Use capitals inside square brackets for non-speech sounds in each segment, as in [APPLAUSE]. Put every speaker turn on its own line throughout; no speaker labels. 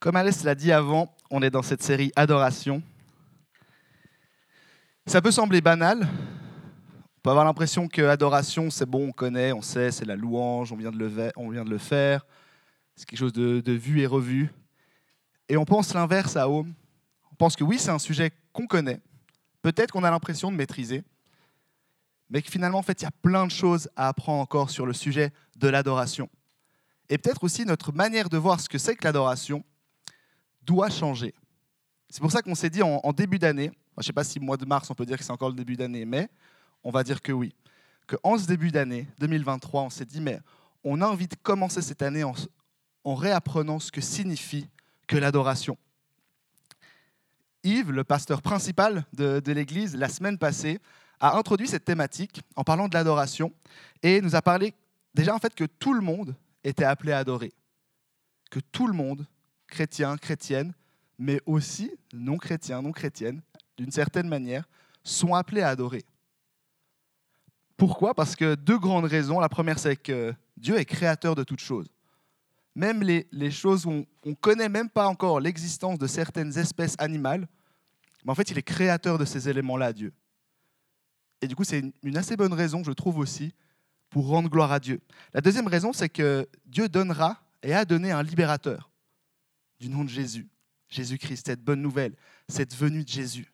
Comme Alice l'a dit avant, on est dans cette série Adoration. Ça peut sembler banal. On peut avoir l'impression que adoration, c'est bon, on connaît, on sait, c'est la louange, on vient de le, faire. C'est quelque chose de, de, vu et revu. Et on pense l'inverse à Home. On pense que oui, c'est un sujet qu'on connaît, peut-être qu'on a l'impression de maîtriser, mais que finalement, en fait, il y a plein de choses à apprendre encore sur le sujet de l'adoration. Et peut-être aussi notre manière de voir ce que c'est que l'adoration doit changer. C'est pour ça qu'on s'est dit en, début d'année, je ne sais pas si mois de mars on peut dire que c'est encore le début d'année, mais on va dire que oui, qu'en ce début d'année 2023, on s'est dit, mais on a envie de commencer cette année en, en réapprenant ce que signifie que l'adoration. Yves, le pasteur principal de l'Église, la semaine passée, a introduit cette thématique en parlant de l'adoration et nous a parlé déjà en fait que tout le monde était appelé à adorer, que tout le monde chrétiens, chrétiennes, mais aussi non chrétiens, non chrétiennes, d'une certaine manière, sont appelés à adorer. Pourquoi? Parce que deux grandes raisons. La première, c'est que Dieu est créateur de toutes choses. Même les, les choses où on ne connaît même pas encore l'existence de certaines espèces animales, mais en fait, il est créateur de ces éléments-là, Dieu. Et du coup, c'est une, une assez bonne raison, je trouve aussi, pour rendre gloire à Dieu. La deuxième raison, c'est que Dieu donnera et a donné un libérateur du nom de Jésus, Jésus-Christ, cette bonne nouvelle, cette venue de Jésus.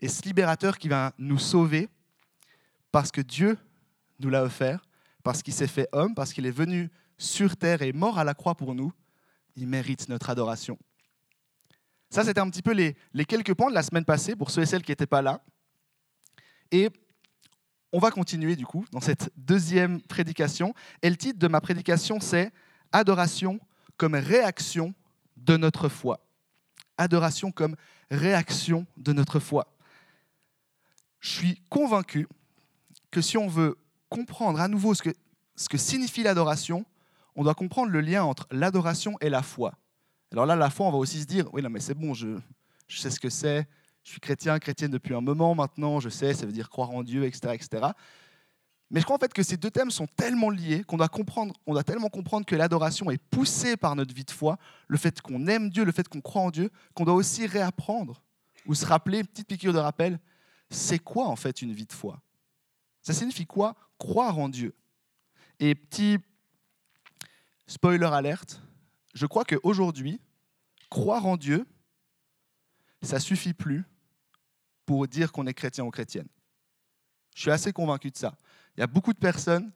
Et ce libérateur qui va nous sauver parce que Dieu nous l'a offert, parce qu'il s'est fait homme, parce qu'il est venu sur terre et mort à la croix pour nous, il mérite notre adoration. Ça, c'était un petit peu les, les, quelques points de la semaine passée pour ceux et celles qui n'étaient pas là. Et on va continuer du coup dans cette deuxième prédication. Et le titre de ma prédication, c'est Adoration comme réaction de notre foi. Adoration comme réaction de notre foi. Je suis convaincu que si on veut comprendre à nouveau ce que, ce que signifie l'adoration, on doit comprendre le lien entre l'adoration et la foi. Alors là, la foi, on va aussi se dire, oui, non, mais c'est bon, je, je sais ce que c'est, je suis chrétien, chrétienne depuis un moment maintenant, je sais, ça veut dire croire en Dieu, etc. etc. Mais je crois en fait que ces deux thèmes sont tellement liés qu'on doit comprendre, on doit tellement comprendre que l'adoration est poussée par notre vie de foi, le fait qu'on aime Dieu, le fait qu'on croit en Dieu, qu'on doit aussi réapprendre ou se rappeler, petite piqûre de rappel, c'est quoi en fait une vie de foi? Ça signifie quoi Croire en Dieu? Et petit spoiler alerte, je crois qu'aujourd'hui, croire en Dieu, ça suffit plus pour dire qu'on est chrétien ou chrétienne. Je suis assez convaincu de ça. Il y a beaucoup de personnes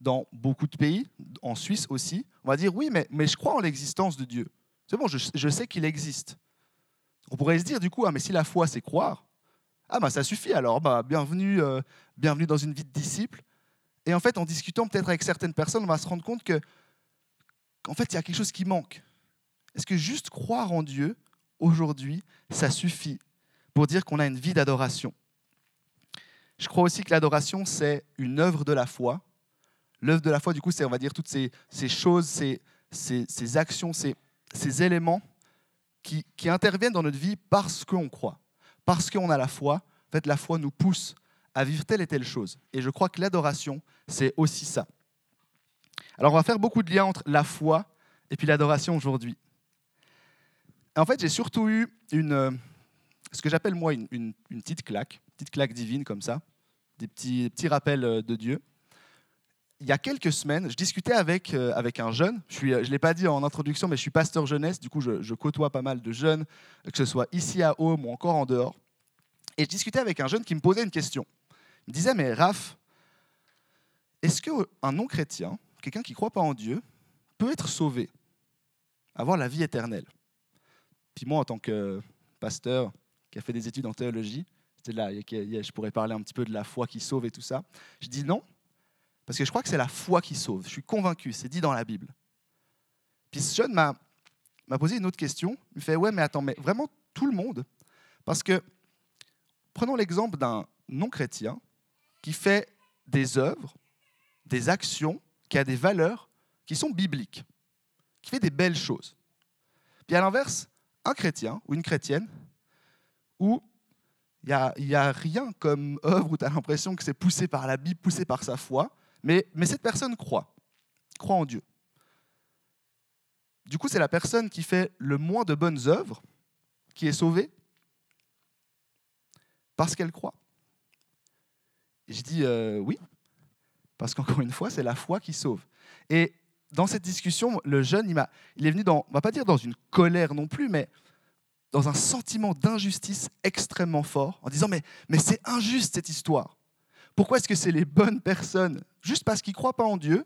dans beaucoup de pays, en Suisse aussi, on va dire oui, mais, je crois en l'existence de Dieu. C'est bon, je, je sais qu'il existe. On pourrait se dire du coup, ah, mais si la foi c'est croire, ah bah ça suffit alors, bah, bienvenue, euh, bienvenue dans une vie de disciple. Et en fait, en discutant peut-être avec certaines personnes, on va se rendre compte que qu'en fait, il y a quelque chose qui manque. Est-ce que juste croire en Dieu, aujourd'hui, ça suffit pour dire qu'on a une vie d'adoration? Je crois aussi que l'adoration, c'est une œuvre de la foi. L'œuvre de la foi, du coup, c'est, on va dire, toutes ces, choses, ces, ces, actions, ces, éléments qui, qui, interviennent dans notre vie parce qu'on croit, parce qu'on a la foi. En fait, la foi nous pousse à vivre telle et telle chose. Et je crois que l'adoration, c'est aussi ça. Alors, on va faire beaucoup de liens entre la foi et puis l'adoration aujourd'hui. En fait, j'ai surtout eu une, ce que j'appelle moi une, une, une petite claque, petite claque divine comme ça des petits, rappels euh, de Dieu. Il y a quelques semaines, je discutais avec, euh, avec un jeune, je ne je l'ai pas dit en introduction, mais je suis pasteur jeunesse, du coup je, je, côtoie pas mal de jeunes, que ce soit ici à Home ou encore en dehors. Et je discutais avec un jeune qui me posait une question. Il me disait, mais Raph, est-ce qu'un non-chrétien, quelqu'un qui ne croit pas en Dieu, peut être sauvé, avoir la vie éternelle? Puis moi, en tant que pasteur qui a fait des études en théologie, là, je pourrais parler un petit peu de la foi qui sauve et tout ça. Je dis non, parce que je crois que c'est la foi qui sauve. Je suis convaincu, c'est dit dans la Bible. Puis ce m'a posé une autre question. Il me fait Ouais, mais attends, mais vraiment tout le monde? Parce que prenons l'exemple d'un non-chrétien qui fait des œuvres, des actions, qui a des valeurs qui sont bibliques, qui fait des belles choses. Puis à l'inverse, un chrétien ou une chrétienne où il n'y a, a, rien comme œuvre où tu as l'impression que c'est poussé par la Bible, poussé par sa foi, mais, cette personne croit, croit en Dieu. Du coup, c'est la personne qui fait le moins de bonnes œuvres qui est sauvée parce qu'elle croit. Je dis euh, oui, parce qu'encore une fois, c'est la foi qui sauve. Et dans cette discussion, le jeune, il, il est venu dans, on va pas dire dans une colère non plus, mais dans un sentiment d'injustice extrêmement fort, en disant mais, mais c'est injuste cette histoire. Pourquoi est-ce que c'est les bonnes personnes, juste parce qu'ils ne croient pas en Dieu,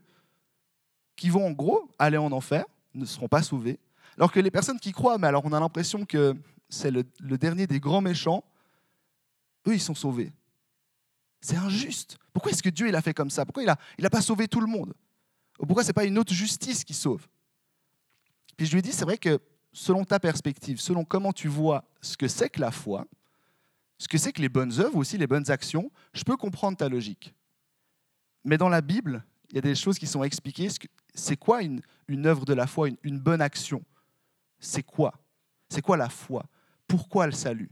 qui vont en gros aller en enfer, ne seront pas sauvés, alors que les personnes qui croient, mais alors on a l'impression que c'est le, dernier des grands méchants, eux, ils sont sauvés. C'est injuste. Pourquoi est-ce que Dieu il a fait comme ça? Pourquoi il n'a il a pas sauvé tout le monde? Pourquoi ce n'est pas une autre justice qui sauve? Puis je lui ai dit, c'est vrai que selon ta perspective, selon comment tu vois ce que c'est que la foi, ce que c'est que les bonnes œuvres, aussi les bonnes actions, je peux comprendre ta logique. Mais dans la Bible, il y a des choses qui sont expliquées. C'est quoi une, œuvre de la foi, une, bonne action? C'est quoi? C'est quoi la foi? Pourquoi le salut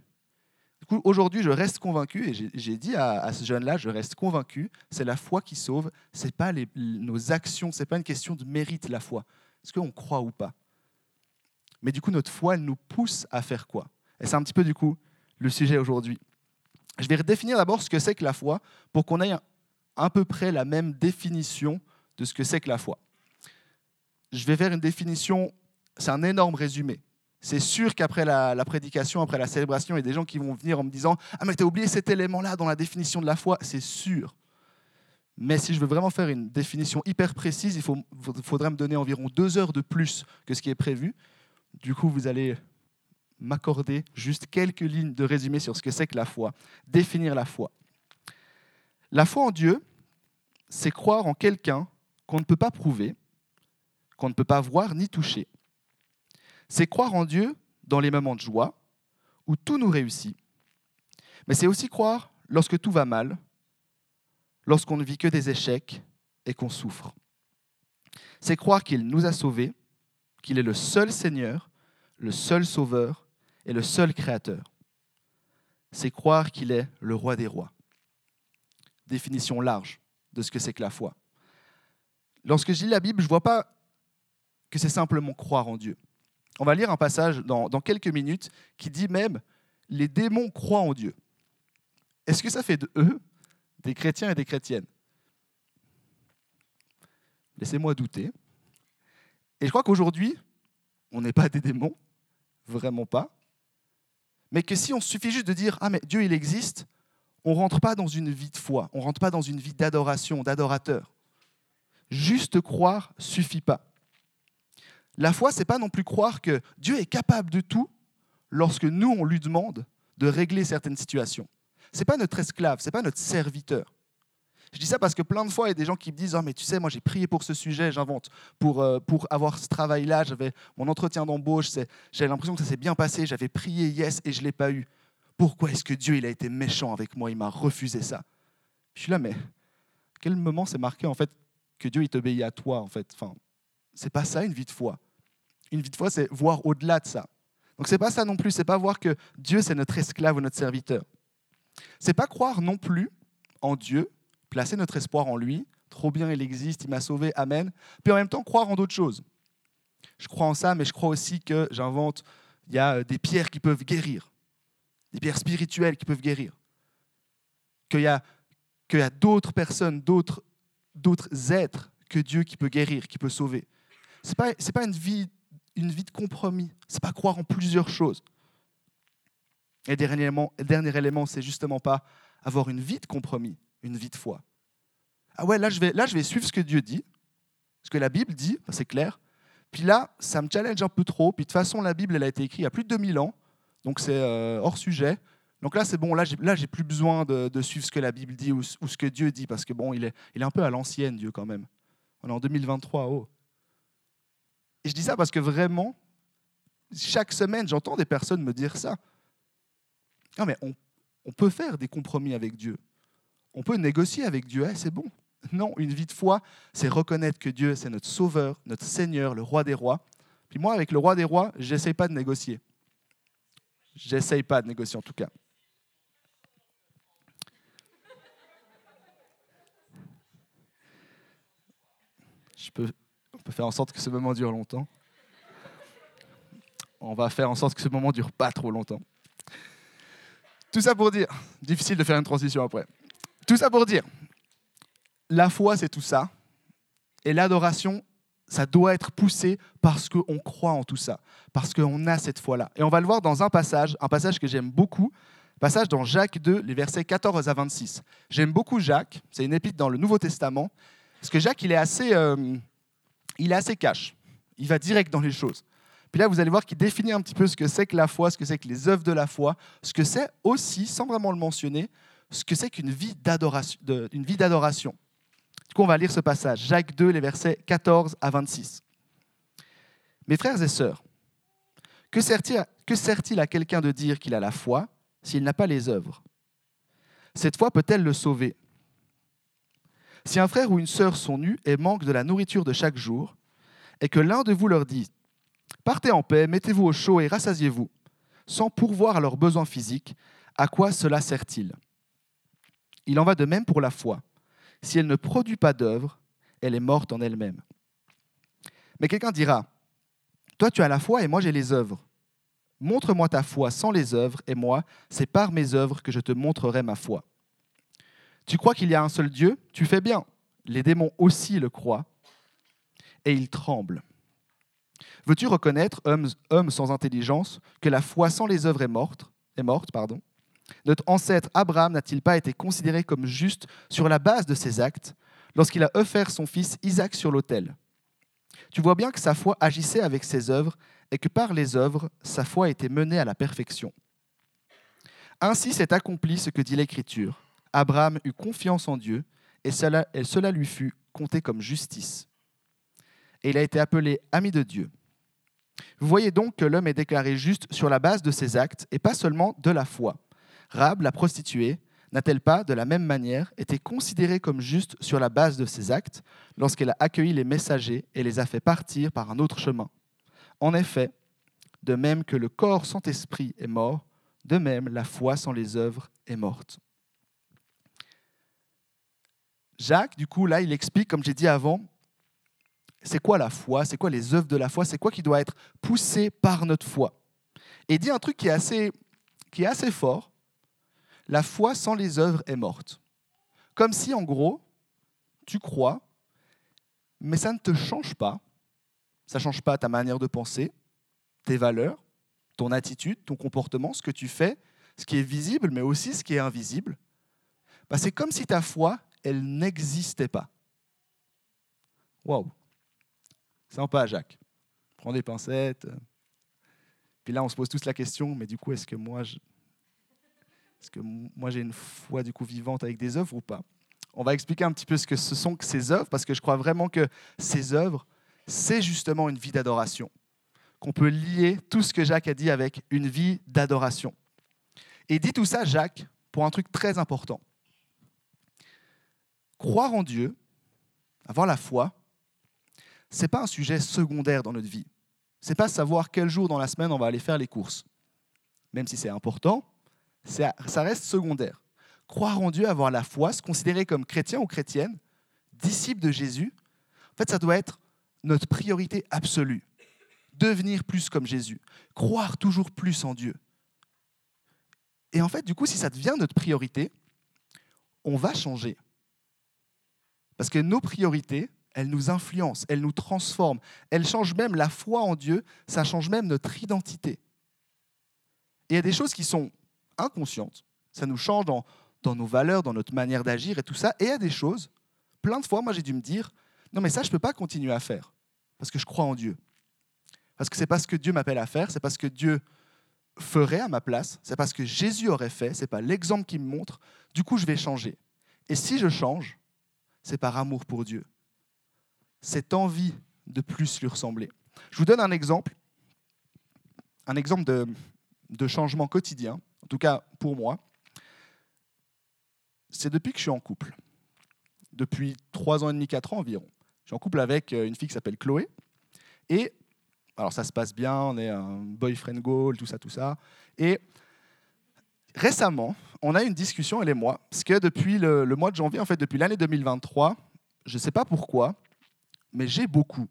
aujourd'hui, je reste convaincu, et j'ai dit à, ce jeune-là, je reste convaincu, c'est la foi qui sauve, ce n'est pas nos actions, ce n'est pas une question de mérite, la foi. Est-ce qu'on croit ou pas? Mais du coup, notre foi, elle nous pousse à faire quoi? Et c'est un petit peu, du coup, le sujet aujourd'hui. Je vais redéfinir d'abord ce que c'est que la foi pour qu'on ait à peu près la même définition de ce que c'est que la foi. Je vais faire une définition, c'est un énorme résumé. C'est sûr qu'après la, prédication, après la célébration, il y a des gens qui vont venir en me disant Ah, mais tu as oublié cet élément-là dans la définition de la foi. C'est sûr. Mais si je veux vraiment faire une définition hyper précise, il faudrait me donner environ deux heures de plus que ce qui est prévu. Du coup, vous allez m'accorder juste quelques lignes de résumé sur ce que c'est que la foi, définir la foi. La foi en Dieu, c'est croire en quelqu'un qu'on ne peut pas prouver, qu'on ne peut pas voir ni toucher. C'est croire en Dieu dans les moments de joie, où tout nous réussit. Mais c'est aussi croire lorsque tout va mal, lorsqu'on ne vit que des échecs et qu'on souffre. C'est croire qu'il nous a sauvés, qu'il est le seul Seigneur, le seul Sauveur et le seul Créateur. C'est croire qu'il est le roi des rois définition large de ce que c'est que la foi. Lorsque je lis la Bible, je ne vois pas que c'est simplement croire en Dieu. On va lire un passage dans, dans quelques minutes qui dit même les démons croient en Dieu. Est-ce que ça fait de eux des chrétiens et des chrétiennes? Laissez-moi douter. Et je crois qu'aujourd'hui, on n'est pas des démons, vraiment pas. Mais que si on suffit juste de dire Ah, mais Dieu, il existe, on ne rentre pas dans une vie de foi, on ne rentre pas dans une vie d'adoration, d'adorateur. Juste croire suffit pas. La foi, c'est pas non plus croire que Dieu est capable de tout lorsque nous, on lui demande de régler certaines situations. C'est pas notre esclave, c'est pas notre serviteur. Je dis ça parce que plein de fois, il y a des gens qui me disent oh, mais tu sais, moi j'ai prié pour ce sujet, j'invente, pour, euh, pour avoir ce travail-là, j'avais mon entretien d'embauche, j'avais l'impression que ça s'est bien passé, j'avais prié yes et je ne l'ai pas eu. Pourquoi est-ce que Dieu il a été méchant avec moi? Il m'a refusé ça. Je suis là, mais quel moment c'est marqué en fait que Dieu il t'obéit à toi en fait? Enfin, c'est pas ça une vie de foi. Une vie de foi, c'est voir au-delà de ça. Donc c'est pas ça non plus. C'est pas voir que Dieu c'est notre esclave ou notre serviteur. C'est pas croire non plus en Dieu, placer notre espoir en lui. Trop bien, il existe, il m'a sauvé, amen. Puis en même temps croire en d'autres choses. Je crois en ça, mais je crois aussi que j'invente. Il y a des pierres qui peuvent guérir des pierres spirituelles qui peuvent guérir. Qu'il y a, qu'il y a d'autres personnes, d'autres, d'autres êtres que Dieu qui peut guérir, qui peut sauver. Ce n'est pas, c'est pas une, vie, une vie de compromis. Ce n'est pas croire en plusieurs choses. Et dernier élément, dernier élément c'est justement pas avoir une vie de compromis, une vie de foi. Ah ouais, là je vais, là, je vais suivre ce que Dieu dit, ce que la Bible dit, c'est clair. Puis là, ça me challenge un peu trop. Puis de toute façon, la Bible, elle a été écrite il y a plus de 2000 ans. Donc c'est euh, hors sujet. Donc là, c'est bon, là, j'ai, plus besoin de, suivre ce que la Bible dit ou, ce que Dieu dit, parce que bon, il est, il est un peu à l'ancienne, Dieu, quand même. On est en 2023, oh. Et je dis ça parce que vraiment, chaque semaine, j'entends des personnes me dire ça. Non, mais on peut faire des compromis avec Dieu. On peut négocier avec Dieu, eh, c'est bon. Non, une vie de foi, c'est reconnaître que Dieu, c'est notre Sauveur, notre Seigneur, le Roi des rois. Puis moi, avec le Roi des rois, j'essaye pas de négocier. J'essaye pas de négocier en tout cas. Je peux, on peut faire en sorte que ce moment dure longtemps. On va faire en sorte que ce moment dure pas trop longtemps. Tout ça pour dire, difficile de faire une transition après. Tout ça pour dire, la foi c'est tout ça, et l'adoration, ça doit être poussé parce qu'on croit en tout ça, parce qu'on a cette foi-là. Et on va le voir dans un passage, un passage que j'aime beaucoup, passage dans Jacques 2, les versets 14 à 26. J'aime beaucoup Jacques, c'est une épître dans le Nouveau Testament, parce que Jacques, il est assez, euh, il est assez cash, il va direct dans les choses. Puis là, vous allez voir qu'il définit un petit peu ce que c'est que la foi, ce que c'est que les œuvres de la foi, ce que c'est aussi, sans vraiment le mentionner, ce que c'est qu'une vie d'adoration. Du coup, on va lire ce passage, Jacques 2, les versets 14 à 26. Mes frères et sœurs, que sert-il à quelqu'un de dire qu'il a la foi s'il n'a pas les œuvres? Cette foi peut-elle le sauver? Si un frère ou une sœur sont nus et manquent de la nourriture de chaque jour, et que l'un de vous leur dit Partez en paix, mettez-vous au chaud et rassasiez-vous, sans pourvoir à leurs besoins physiques, à quoi cela sert-il? Il en va de même pour la foi. Si elle ne produit pas d'œuvre, elle est morte en elle-même. Mais quelqu'un dira, Toi tu as la foi et moi j'ai les œuvres. Montre-moi ta foi sans les œuvres, et moi, c'est par mes œuvres que je te montrerai ma foi. Tu crois qu'il y a un seul Dieu? Tu fais bien. Les démons aussi le croient, et ils tremblent. Veux-tu reconnaître, homme, sans intelligence, que la foi sans les œuvres est morte, est morte pardon Notre ancêtre Abraham n'a-t-il pas été considéré comme juste sur la base de ses actes lorsqu'il a offert son fils Isaac sur l'autel? Tu vois bien que sa foi agissait avec ses œuvres et que par les œuvres, sa foi était menée à la perfection. Ainsi s'est accompli ce que dit l'Écriture. Abraham eut confiance en Dieu et cela, et cela lui fut compté comme justice. Et il a été appelé ami de Dieu. Vous voyez donc que l'homme est déclaré juste sur la base de ses actes et pas seulement de la foi. Rab, la prostituée, n'a-t-elle pas, de la même manière, été considérée comme juste sur la base de ses actes lorsqu'elle a accueilli les messagers et les a fait partir par un autre chemin? En effet, de même que le corps sans esprit est mort, de même la foi sans les œuvres est morte. Jacques, du coup, là, il explique, comme j'ai dit avant, c'est quoi la foi, c'est quoi les œuvres de la foi, c'est quoi qui doit être poussé par notre foi. Et il dit un truc qui est assez, qui est assez fort, la foi sans les œuvres est morte. Comme si, en gros, tu crois, mais ça ne te change pas, ça ne change pas ta manière de penser, tes valeurs, ton attitude, ton comportement, ce que tu fais, ce qui est visible, mais aussi ce qui est invisible. Bah, c'est comme si ta foi, elle n'existait pas. Waouh Sympa, Jacques. Prends des pincettes. Puis là, on se pose tous la question, mais du coup, est-ce que moi, est-ce que moi j'ai une foi du coup vivante avec des œuvres ou pas? On va expliquer un petit peu ce que ce sont que ces œuvres, parce que je crois vraiment que ces œuvres, c'est justement une vie d'adoration. Qu'on peut lier tout ce que Jacques a dit avec une vie d'adoration. Et dit tout ça, Jacques, pour un truc très important. Croire en Dieu, avoir la foi, n'est pas un sujet secondaire dans notre vie. C'est pas savoir quel jour dans la semaine on va aller faire les courses. Même si c'est important, ça reste secondaire. Croire en Dieu, avoir la foi, se considérer comme chrétien ou chrétienne, disciple de Jésus, en fait, ça doit être notre priorité absolue. Devenir plus comme Jésus, croire toujours plus en Dieu. Et en fait, du coup, si ça devient notre priorité, on va changer. Parce que nos priorités, elle nous influence, elle nous transforme, elle change même la foi en Dieu, ça change même notre identité. Et il y a des choses qui sont inconscientes, ça nous change dans, nos valeurs, dans notre manière d'agir et tout ça, et a des choses, plein de fois, moi j'ai dû me dire, non mais ça je ne peux pas continuer à faire, parce que je crois en Dieu. Parce que c'est pas ce que Dieu m'appelle à faire, c'est pas ce que Dieu ferait à ma place, c'est pas ce que Jésus aurait fait, c'est pas l'exemple qu'il me montre, du coup je vais changer. Et si je change, c'est par amour pour Dieu cette envie de plus lui ressembler. Je vous donne un exemple. un exemple de changement quotidien, en tout cas pour moi, c'est depuis que je suis en couple. Depuis trois ans et demi, quatre ans environ. Je suis en couple avec euh, une fille qui s'appelle Chloé. Et alors ça se passe bien, on est un boyfriend goal, tout ça, tout ça. Et récemment, on a eu une discussion, elle et moi, parce que depuis le, le mois de janvier, en fait, depuis l'année 2023, je ne sais pas pourquoi, mais j'ai beaucoup.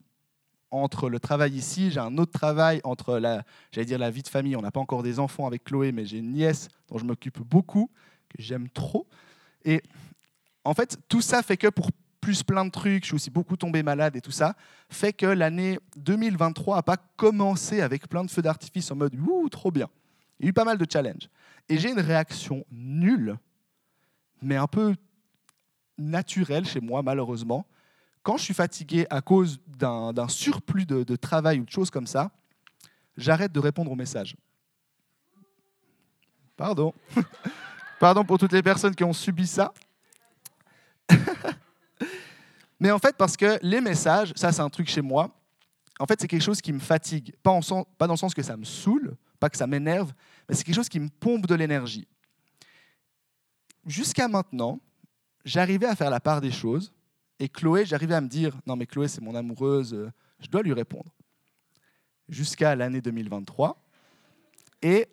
Entre le travail ici, j'ai un autre travail, entre la, j'allais dire la vie de famille, on n'a pas encore des enfants avec Chloé, mais j'ai une nièce dont je m'occupe beaucoup, que j'aime trop. Et en fait, tout ça fait que pour plus plein de trucs, je suis aussi beaucoup tombé malade et tout ça, fait que l'année 2023 n'a pas commencé avec plein de feux d'artifice en mode « ouh, trop bien ». Il y a eu pas mal de challenges. Et j'ai une réaction nulle, mais un peu naturelle chez moi, malheureusement. Quand je suis fatigué à cause d'un surplus de, travail ou de choses comme ça, j'arrête de répondre aux messages. Pardon. [LAUGHS] Pardon pour toutes les personnes qui ont subi ça. [LAUGHS] Mais en fait, parce que les messages, ça c'est un truc chez moi, en fait c'est quelque chose qui me fatigue. Pas, en sens, pas dans le sens que ça me saoule, pas que ça m'énerve, mais c'est quelque chose qui me pompe de l'énergie. Jusqu'à maintenant, j'arrivais à faire la part des choses, et Chloé, j'arrivais à me dire, non mais Chloé c'est mon amoureuse, euh, je dois lui répondre. Jusqu'à l'année 2023. Et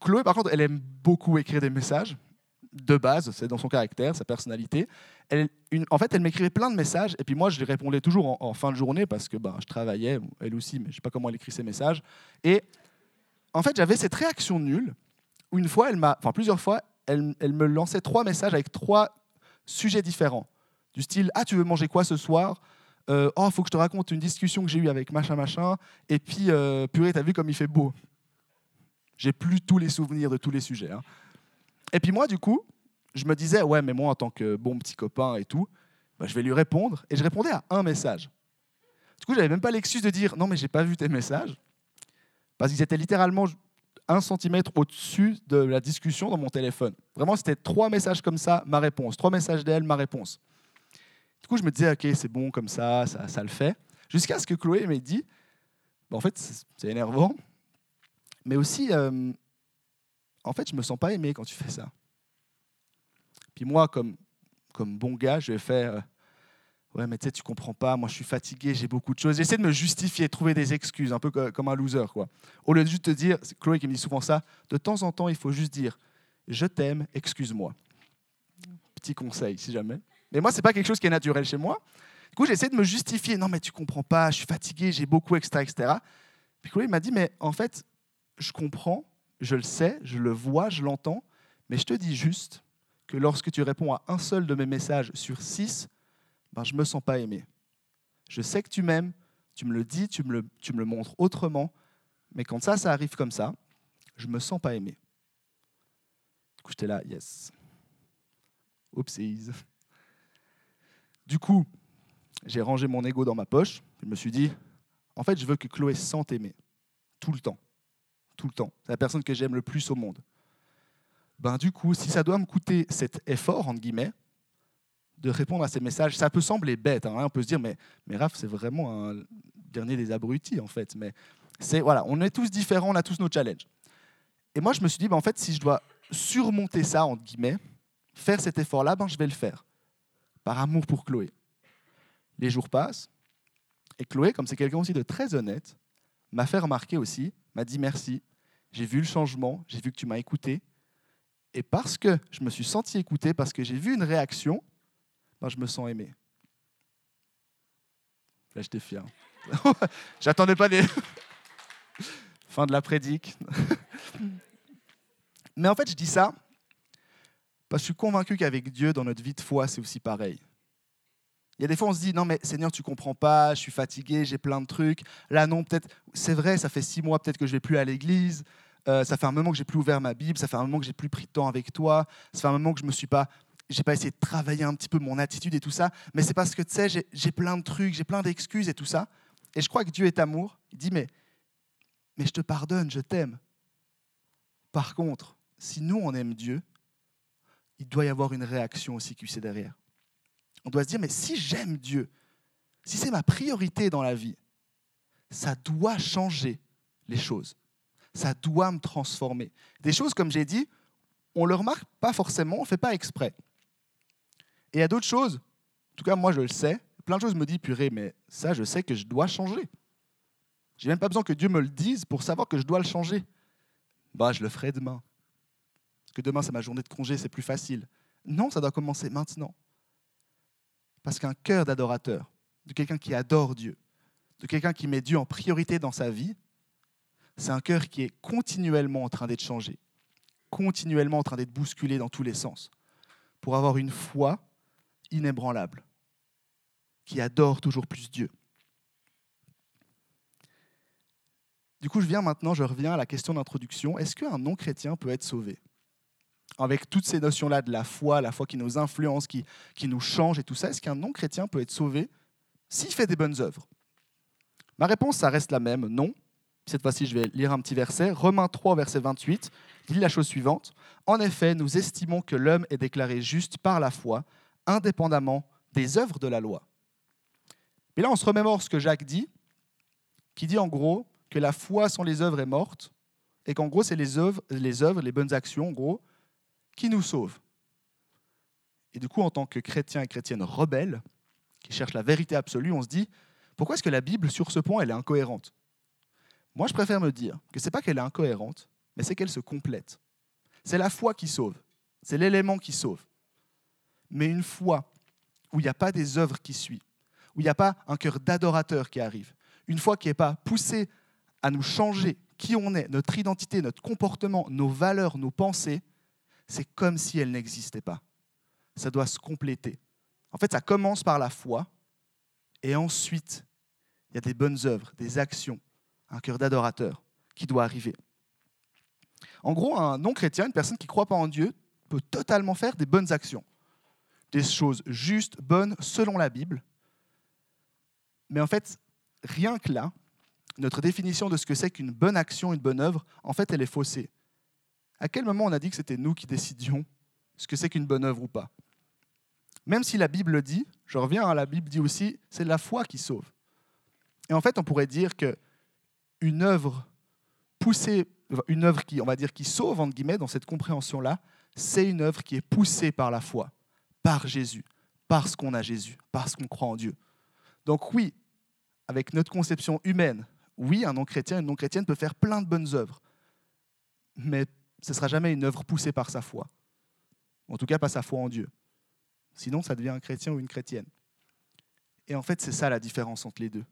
Chloé, par contre, elle aime beaucoup écrire des messages de base, c'est dans son caractère, sa personnalité. Elle, en fait, elle m'écrivait plein de messages, et puis moi, je lui répondais toujours en, en fin de journée, parce que ben, je travaillais, elle aussi, mais je ne sais pas comment elle écrit ses messages. Et en fait, j'avais cette réaction nulle, où une fois, elle m'a, enfin plusieurs fois, elle, elle, me lançait trois messages avec trois sujets différents. Du style, ah, tu veux manger quoi ce soir euh, Oh, faut que je te raconte une discussion que j'ai eue avec machin, machin, et puis, euh, purée, t'as vu comme il fait beau? J'ai plus tous les souvenirs de tous les sujets. Hein. Et puis moi, du coup, je me disais, ouais, mais moi, en tant que bon petit copain et tout, bah, je vais lui répondre. Et je répondais à un message. Du coup, j'avais même pas l'excuse de dire, non, mais j'ai pas vu tes messages. Parce qu'ils étaient littéralement un centimètre au-dessus de la discussion dans mon téléphone. Vraiment, c'était trois messages comme ça, ma réponse. Trois messages d'elle, ma réponse. Du coup, je me disais, ok, c'est bon comme ça, ça, le fait. Jusqu'à ce que Chloé m'ait dit, bah, en fait, c'est énervant, mais aussi, euh, en fait, je me sens pas aimé quand tu fais ça. Puis moi, comme, bon gars, je vais faire euh, Ouais, mais tu sais, tu comprends pas, moi je suis fatigué, j'ai beaucoup de choses. J'essaie de me justifier, trouver des excuses, un peu comme un loser. quoi. Au lieu de juste te dire, Chloé qui me dit souvent ça, de temps en temps, il faut juste dire Je t'aime, excuse-moi. Petit conseil, si jamais. Mais moi, c'est pas quelque chose qui est naturel chez moi. Du coup, j'essaie de me justifier Non, mais tu comprends pas, je suis fatigué, j'ai beaucoup, etc. etc. Puis Chloé m'a dit Mais en fait, je comprends, je le sais, je le vois, je l'entends, mais je te dis juste que lorsque tu réponds à un seul de mes messages sur six, ben, je ne me sens pas aimé. Je sais que tu m'aimes, tu me le dis, tu me le, tu me le montres autrement, mais quand ça, ça arrive comme ça, je ne me sens pas aimé. Du coup, j'étais là, yes. Oupsies. Du coup, j'ai rangé mon ego dans ma poche. Je me suis dit, en fait, je veux que Chloé se sente aimée. Tout le temps tout le temps. C'est la personne que j'aime le plus au monde. Ben, du coup, si ça doit me coûter cet effort, entre guillemets, de répondre à ces messages, ça peut sembler bête. Hein, on peut se dire, mais, mais Raph, c'est vraiment un dernier des abrutis, en fait. Mais c'est voilà, on est tous différents, on a tous nos challenges. Et moi, je me suis dit, ben, en fait, si je dois surmonter ça, faire cet effort-là, ben, je vais le faire. Par amour pour Chloé. Les jours passent, et Chloé, comme c'est quelqu'un aussi de très honnête, m'a fait remarquer aussi, m'a dit merci, j'ai vu le changement, j'ai vu que tu m'as écouté. Et parce que je me suis senti écouté, parce que j'ai vu une réaction, ben je me sens aimé. Là, j'étais fier. [LAUGHS] J'attendais pas des. [LAUGHS] fin de la prédique. [LAUGHS] Mais en fait, je dis ça parce que je suis convaincu qu'avec Dieu, dans notre vie de foi, c'est aussi pareil. Il y a des fois, on se dit, non, mais Seigneur, tu comprends pas, je suis fatigué, j'ai plein de trucs. Là, non, peut-être, c'est vrai, ça fait six mois peut-être que je vais plus à l'église. Euh, ça fait un moment que j'ai plus ouvert ma Bible. Ça fait un moment que j'ai plus pris de temps avec toi. Ça fait un moment que je me suis pas, j'ai pas essayé de travailler un petit peu mon attitude et tout ça. Mais c'est parce que, tu sais, j'ai plein de trucs, j'ai plein d'excuses et tout ça. Et je crois que Dieu est amour. Il dit, mais, mais je te pardonne, je t'aime. Par contre, si nous, on aime Dieu, il doit y avoir une réaction aussi qui est derrière on doit se dire, mais si j'aime Dieu, si c'est ma priorité dans la vie, ça doit changer les choses. ça doit me transformer. Des choses, comme j'ai dit, on ne le remarque pas forcément, on ne fait pas exprès. Et il y a d'autres choses, en tout cas moi je le sais, plein de choses me disent, purée, mais ça je sais que je dois changer. J'ai même pas besoin que Dieu me le dise pour savoir que je dois le changer. Bah, je le ferai demain. Demain c'est ma journée de congé, c'est plus facile. Non, ça doit commencer maintenant. Parce qu'un cœur d'adorateur, de quelqu'un qui adore Dieu, de quelqu'un qui met Dieu en priorité dans sa vie, c'est un cœur qui est continuellement en train d'être changé, continuellement en train d'être bousculé dans tous les sens, pour avoir une foi inébranlable, qui adore toujours plus Dieu. Du coup, je viens maintenant, je reviens à la question d'introduction. Est-ce qu'un non-chrétien peut être sauvé? Avec toutes ces notions-là de la foi, la foi qui nous influence, qui, qui nous change et tout ça, est-ce qu'un non-chrétien peut être sauvé s'il fait des bonnes œuvres? Ma réponse, ça reste la même, non. Cette fois-ci, je vais lire un petit verset. Romains 3, verset 28, dit la chose suivante. En effet, nous estimons que l'homme est déclaré juste par la foi, indépendamment des œuvres de la loi. Et là, on se remémore ce que Jacques dit, qui dit en gros que la foi sans les œuvres est morte, et qu'en gros, c'est les œuvres, les œuvres, les bonnes actions, en gros, qui nous sauvent. Et du coup, en tant que chrétien et chrétienne rebelle, qui cherche la vérité absolue, on se dit, pourquoi est-ce que la Bible, sur ce point, elle est incohérente? Moi, je préfère me dire que ce n'est pas qu'elle est incohérente, mais c'est qu'elle se complète. C'est la foi qui sauve, c'est l'élément qui sauve. Mais une foi où il n'y a pas des œuvres qui suivent, où il n'y a pas un cœur d'adorateur qui arrive, une foi qui n'est pas poussée à nous changer qui on est, notre identité, notre comportement, nos valeurs, nos pensées, c'est comme si elles n'existaient pas. Ça doit se compléter. En fait, ça commence par la foi, et ensuite, il y a des bonnes œuvres, des actions, un cœur d'adorateur qui doit arriver. En gros, un non-chrétien, une personne qui ne croit pas en Dieu, peut totalement faire des bonnes actions, des choses justes, bonnes, selon la Bible. Mais en fait, rien que là, notre définition de ce que c'est qu'une bonne action, une bonne œuvre, en fait, elle est faussée. À quel moment on a dit que c'était nous qui décidions ce que c'est qu'une bonne œuvre ou pas? Même si la Bible le dit, je reviens à la Bible dit aussi, c'est la foi qui sauve. Et en fait, on pourrait dire que une œuvre poussée, une œuvre qui, on va dire, qui sauve entre guillemets dans cette compréhension-là, c'est une œuvre qui est poussée par la foi, par Jésus, parce qu'on a Jésus, parce qu'on croit en Dieu. Donc oui, avec notre conception humaine, oui, un non-chrétien, une non-chrétienne peut faire plein de bonnes œuvres, mais ce ne sera jamais une œuvre poussée par sa foi. En tout cas, pas sa foi en Dieu. Sinon, ça devient un chrétien ou une chrétienne. Et en fait, c'est ça la différence entre les deux.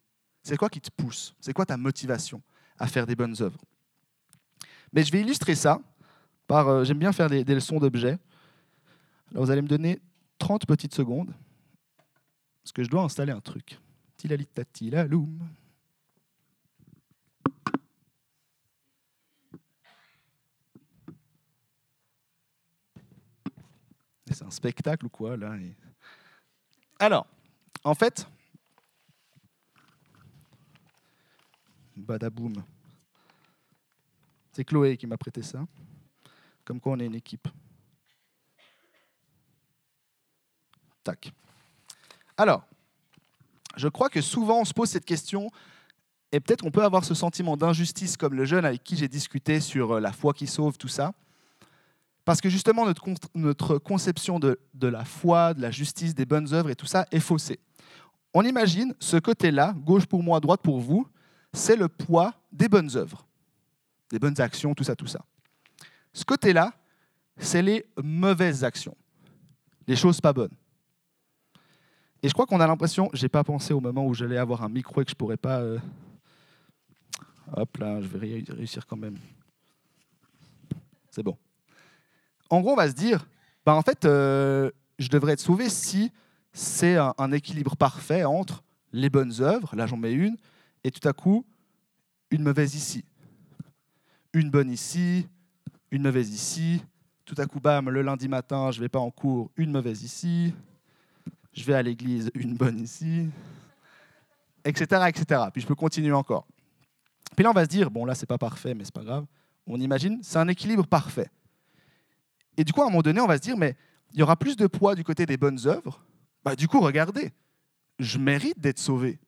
C'est quoi qui te pousse? C'est quoi ta motivation à faire des bonnes œuvres? Mais je vais illustrer ça par. Euh, j'aime bien faire des, leçons d'objets. Alors, vous allez me donner 30 petites secondes, parce que je dois installer un truc. Tilalitatilaloum. C'est un spectacle ou quoi là Alors, en fait, badaboum. C'est Chloé qui m'a prêté ça. Comme quoi on est une équipe. Tac. Alors, je crois que souvent on se pose cette question et peut-être on peut avoir ce sentiment d'injustice comme le jeune avec qui j'ai discuté sur euh, la foi qui sauve, tout ça. Parce que justement, notre, notre conception de, de, la foi, de la justice, des bonnes œuvres et tout ça est faussée. On imagine ce côté-là, gauche pour moi, droite pour vous, c'est le poids des bonnes œuvres, des bonnes actions, tout ça, tout ça. Ce côté-là, c'est les mauvaises actions, les choses pas bonnes. Et je crois qu'on a l'impression, j'ai pas pensé au moment où j'allais avoir un micro et que je pourrais pas. Euh, hop là, je vais réussir quand même. C'est bon en gros, on va se dire, bah, en fait, euh, je devrais être sauvé si c'est un, équilibre parfait entre les bonnes œuvres, là j'en mets une, et tout à coup, une mauvaise ici. Une bonne ici, une mauvaise ici. Tout à coup, bam, le lundi matin, je ne vais pas en cours, une mauvaise ici. Je vais à l'église, une bonne ici. Etc., etc. Puis je peux continuer encore. Puis là, on va se dire, bon, là, c'est pas parfait, mais c'est pas grave. On imagine, c'est un équilibre parfait. Et du coup, à un moment donné, on va se dire, mais il y aura plus de poids du côté des bonnes œuvres. Bah, du coup, regardez, je mérite d'être sauvé.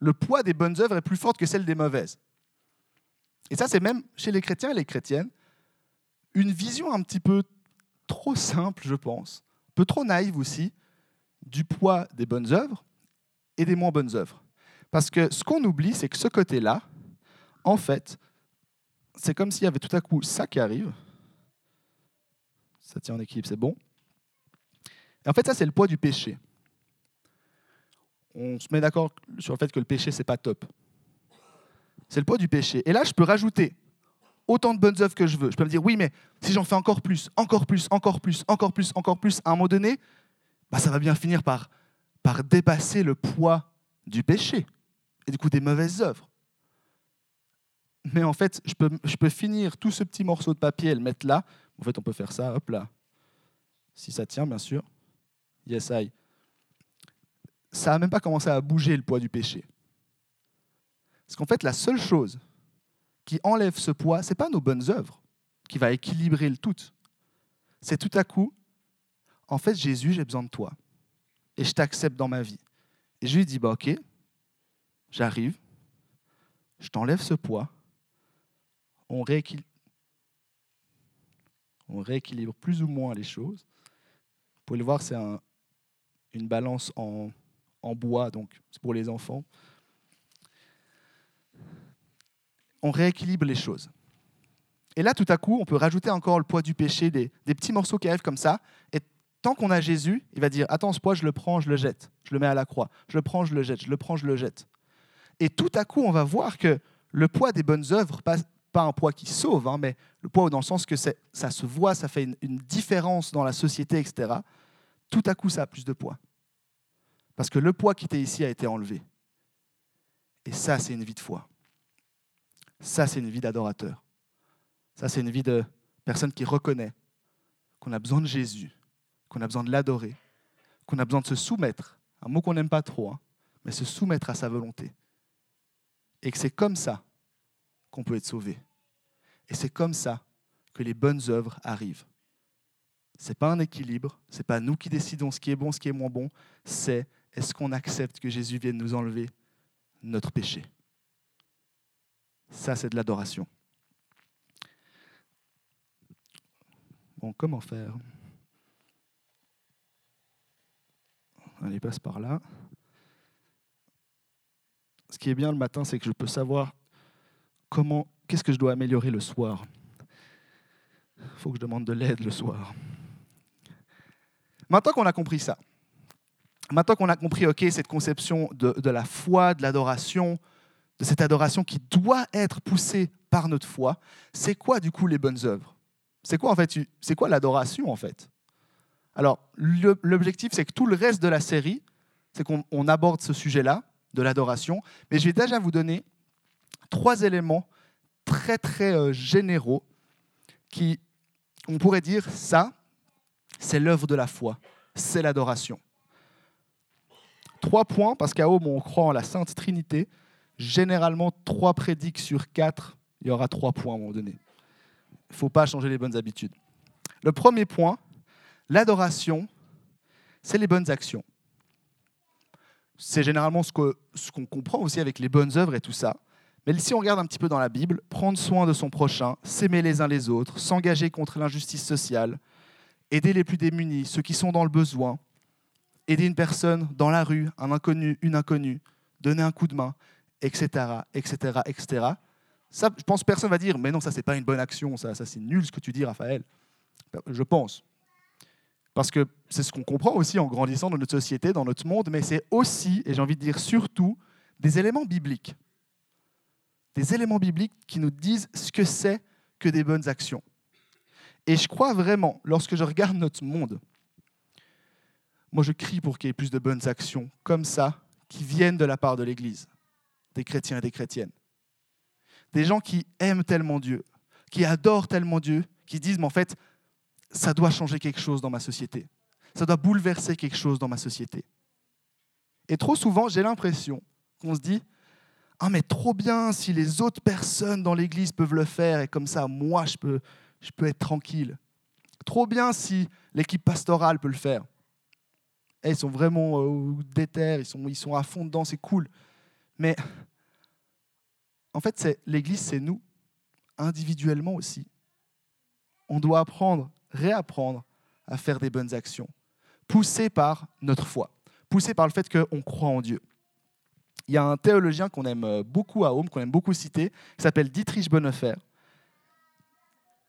Le poids des bonnes œuvres est plus fort que celle des mauvaises. Et ça, c'est même chez les chrétiens et les chrétiennes, une vision un petit peu trop simple, je pense, un peu trop naïve aussi, du poids des bonnes œuvres et des moins bonnes œuvres. Parce que ce qu'on oublie, c'est que ce côté-là, en fait, c'est comme s'il y avait tout à coup ça qui arrive. Ça tient en équilibre, c'est bon. En fait, ça, c'est le poids du péché. On se met d'accord sur le fait que le péché, c'est pas top. C'est le poids du péché. Et là, je peux rajouter autant de bonnes œuvres que je veux. Je peux me dire, oui, mais si j'en fais encore plus, encore plus, encore plus, encore plus, encore plus, à un moment donné, bah, ça va bien finir par, par dépasser le poids du péché et du coup des mauvaises œuvres. Mais en fait, je peux, je peux finir tout ce petit morceau de papier et le mettre là. En fait, on peut faire ça, hop là. Si ça tient, bien sûr. Yes, I. Ça n'a même pas commencé à bouger le poids du péché. Parce qu'en fait, la seule chose qui enlève ce poids, ce n'est pas nos bonnes œuvres qui va équilibrer le tout. C'est tout à coup, en fait, Jésus, j'ai besoin de toi. Et je t'accepte dans ma vie. Et je lui dis, bah, ok, j'arrive, je t'enlève ce poids, on rééquilibre, on rééquilibre plus ou moins les choses. Vous pouvez le voir, c'est un, une balance en, bois, donc c'est pour les enfants. On rééquilibre les choses. Et là, tout à coup, on peut rajouter encore le poids du péché, des, des petits morceaux qui arrivent comme ça. Et tant qu'on a Jésus, il va dire, attends, ce poids, je le prends, je le jette. Je le mets à la croix. Je le prends, je le jette. Je le prends, je le jette. Et tout à coup, on va voir que le poids des bonnes œuvres, pas, pas un poids qui sauve, hein, mais le poids dans le sens que ça se voit, ça fait une, différence dans la société, etc. Tout à coup, ça a plus de poids. Parce que le poids qui était ici a été enlevé. Et ça, c'est une vie de foi. Ça, c'est une vie d'adorateur. Ça, c'est une vie de personne qui reconnaît qu'on a besoin de Jésus, qu'on a besoin de l'adorer, qu'on a besoin de se soumettre, un mot qu'on n'aime pas trop, hein, mais se soumettre à sa volonté. Et que c'est comme ça qu'on peut être sauvé. Et c'est comme ça que les bonnes œuvres arrivent. Ce n'est pas un équilibre, ce n'est pas nous qui décidons ce qui est bon, ce qui est moins bon, c'est est-ce qu'on accepte que Jésus vienne nous enlever notre péché Ça, c'est de l'adoration. Bon, comment faire? Allez, passe par là. Ce qui est bien le matin, c'est que je peux savoir comment, qu'est-ce que je dois améliorer le soir? Il faut que je demande de l'aide le soir. Maintenant qu'on a compris ça, Maintenant qu'on a compris, OK, cette conception de, de la foi, de l'adoration, de cette adoration qui doit être poussée par notre foi, c'est quoi du coup les bonnes œuvres? C'est quoi en fait C'est quoi l'adoration en fait? Alors l'objectif c'est que tout le reste de la série, c'est qu'on aborde ce sujet-là de l'adoration, mais je vais déjà vous donner trois éléments très très euh, généraux qui, on pourrait dire, ça, c'est l'œuvre de la foi, c'est l'adoration. Trois points, parce qu'à Home, on croit en la Sainte Trinité. Généralement, trois prédiques sur quatre, il y aura trois points à un moment donné. Il ne faut pas changer les bonnes habitudes. Le premier point, l'adoration, c'est les bonnes actions. C'est généralement ce qu'on ce comprend aussi avec les bonnes œuvres et tout ça. Mais si on regarde un petit peu dans la Bible, prendre soin de son prochain, s'aimer les uns les autres, s'engager contre l'injustice sociale, aider les plus démunis, ceux qui sont dans le besoin, aider une personne dans la rue, un inconnu, une inconnue, donner un coup de main, etc., etc., etc. Je pense personne va dire, mais non, ça, c'est pas une bonne action, ça, ça c'est nul ce que tu dis, Raphaël. Je pense. Parce que c'est ce qu'on comprend aussi en grandissant dans notre société, dans notre monde, mais c'est aussi, et j'ai envie de dire surtout, des éléments bibliques. Des éléments bibliques qui nous disent ce que c'est que des bonnes actions. Et je crois vraiment, lorsque je regarde notre monde, moi, je crie pour qu'il y ait plus de bonnes actions comme ça qui viennent de la part de l'Église, des chrétiens et des chrétiennes. Des gens qui aiment tellement Dieu, qui adorent tellement Dieu, qui disent, mais en fait, ça doit changer quelque chose dans ma société. Ça doit bouleverser quelque chose dans ma société. Et trop souvent, j'ai l'impression qu'on se dit, ah mais trop bien si les autres personnes dans l'Église peuvent le faire et comme ça, moi, je peux, je peux être tranquille. Trop bien si l'équipe pastorale peut le faire. Eh, ils sont vraiment euh, déter, ils sont, ils sont à fond dedans, c'est cool. Mais en fait, c'est, l'Église, c'est nous. individuellement aussi. On doit apprendre, réapprendre à faire des bonnes actions, poussé par notre foi, poussé par le fait qu'on croit en Dieu. Il y a un théologien qu'on aime beaucoup à Home, qu'on aime beaucoup citer, qui s'appelle Dietrich Bonhoeffer,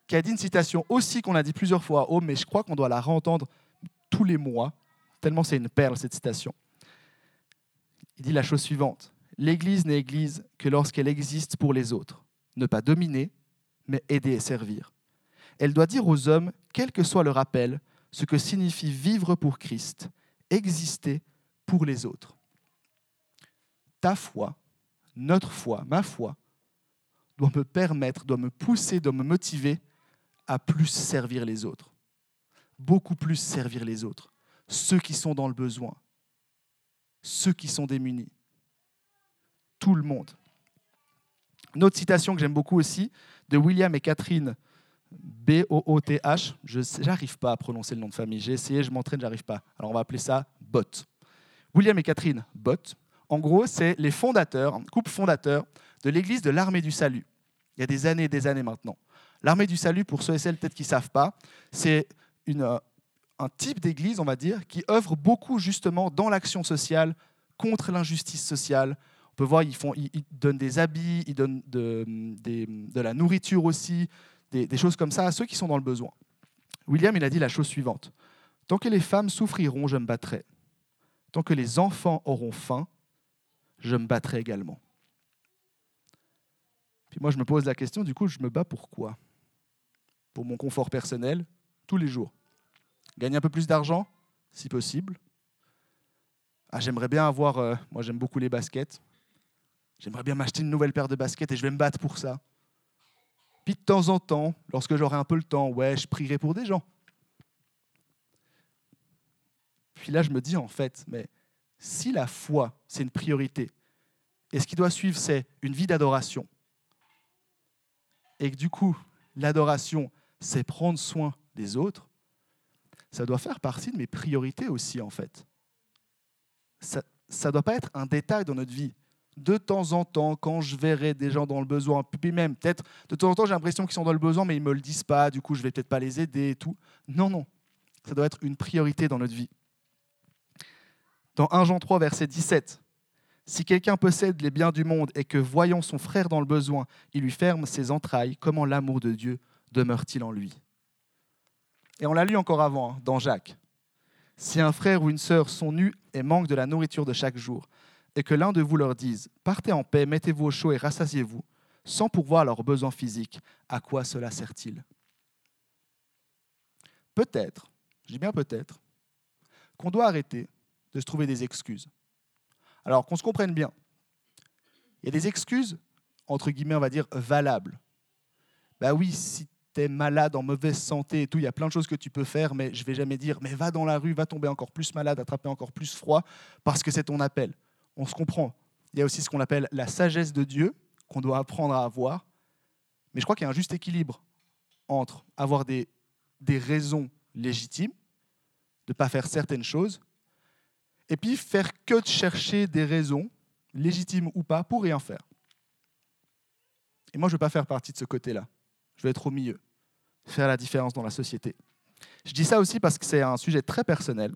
qui a dit une citation aussi qu'on a dit plusieurs fois à Home, mais je crois qu'on doit la réentendre tous les mois, tellement c'est une perle cette citation. Il dit la chose suivante L'Église n'est Église que lorsqu'elle existe pour les autres, ne pas dominer, mais aider et servir. Elle doit dire aux hommes, quel que soit leur appel, ce que signifie vivre pour Christ, exister pour les autres. Ta foi, notre foi, ma foi, doit me permettre, doit me pousser, doit me motiver à plus servir les autres. Beaucoup plus servir les autres. Ceux qui sont dans le besoin. Ceux qui sont démunis. Tout le monde. Une autre citation que j'aime beaucoup aussi, de William et Catherine B-O-O-T-H. Je n'arrive pas à prononcer le nom de famille. J'ai essayé, je m'entraîne, j'arrive pas. Alors on va appeler ça Bott. William et Catherine Bott. En gros, c'est les fondateurs, couple fondateur de l'Église de l'Armée du Salut. Il y a des années et des années maintenant. L'Armée du Salut, pour ceux et celles peut-être qui ne savent pas, c'est euh, un type d'église, on va dire, qui œuvre beaucoup justement dans l'action sociale contre l'injustice sociale. On peut voir, ils, font, ils, donnent des habits, ils donnent de la nourriture aussi, des, choses comme ça à ceux qui sont dans le besoin. William, il a dit la chose suivante. Tant que les femmes souffriront, je me battrai. Tant que les enfants auront faim, je me battrai également. Puis moi, je me pose la question, du coup, je me bats pour quoi? Pour mon confort personnel, tous les jours. Gagner un peu plus d'argent, si possible. Ah, j'aimerais bien avoir, euh, moi j'aime beaucoup les baskets. J'aimerais bien m'acheter une nouvelle paire de baskets et je vais me battre pour ça. Puis de temps en temps, lorsque j'aurai un peu le temps, ouais, je prierai pour des gens. Puis là, je me dis en fait, mais si la foi, c'est une priorité, et ce qui doit suivre, c'est une vie d'adoration, et que du coup, l'adoration, c'est prendre soin des autres, ça doit faire partie de mes priorités aussi, en fait. Ça ne doit pas être un détail dans notre vie de temps en temps, quand je verrai des gens dans le besoin, puis même peut-être de temps en temps j'ai l'impression qu'ils sont dans le besoin, mais ils ne me le disent pas, du coup je vais peut-être pas les aider et tout. Non, non, ça doit être une priorité dans notre vie. Dans 1 Jean 3, verset 17, si quelqu'un possède les biens du monde et que, voyant son frère dans le besoin, il lui ferme ses entrailles, comment l'amour de Dieu demeure-t-il en lui? Et on l'a lu encore avant, hein, dans Jacques. Si un frère ou une sœur sont nus et manquent de la nourriture de chaque jour, et que l'un de vous leur dise Partez en paix, mettez-vous au chaud et rassasiez-vous, sans pourvoir leurs besoins physiques, à quoi cela sert-il? Peut-être, dis bien peut-être, qu'on doit arrêter de se trouver des excuses. Alors qu'on se comprenne bien. Il y a des excuses, entre guillemets, on va dire, valables. Ben oui, si tu es malade, en mauvaise santé et tout, il y a plein de choses que tu peux faire, mais je vais jamais dire, mais va dans la rue, va tomber encore plus malade, attraper encore plus froid, parce que c'est ton appel on se comprend. Il y a aussi ce qu'on appelle la sagesse de Dieu, qu'on doit apprendre à avoir. Mais je crois qu'il y a un juste équilibre entre avoir des, des raisons légitimes de ne pas faire certaines choses, et puis faire que de chercher des raisons, légitimes ou pas, pour rien faire. Et moi, je ne veux pas faire partie de ce côté-là. Je veux être au milieu, faire la différence dans la société. Je dis ça aussi parce que c'est un sujet très personnel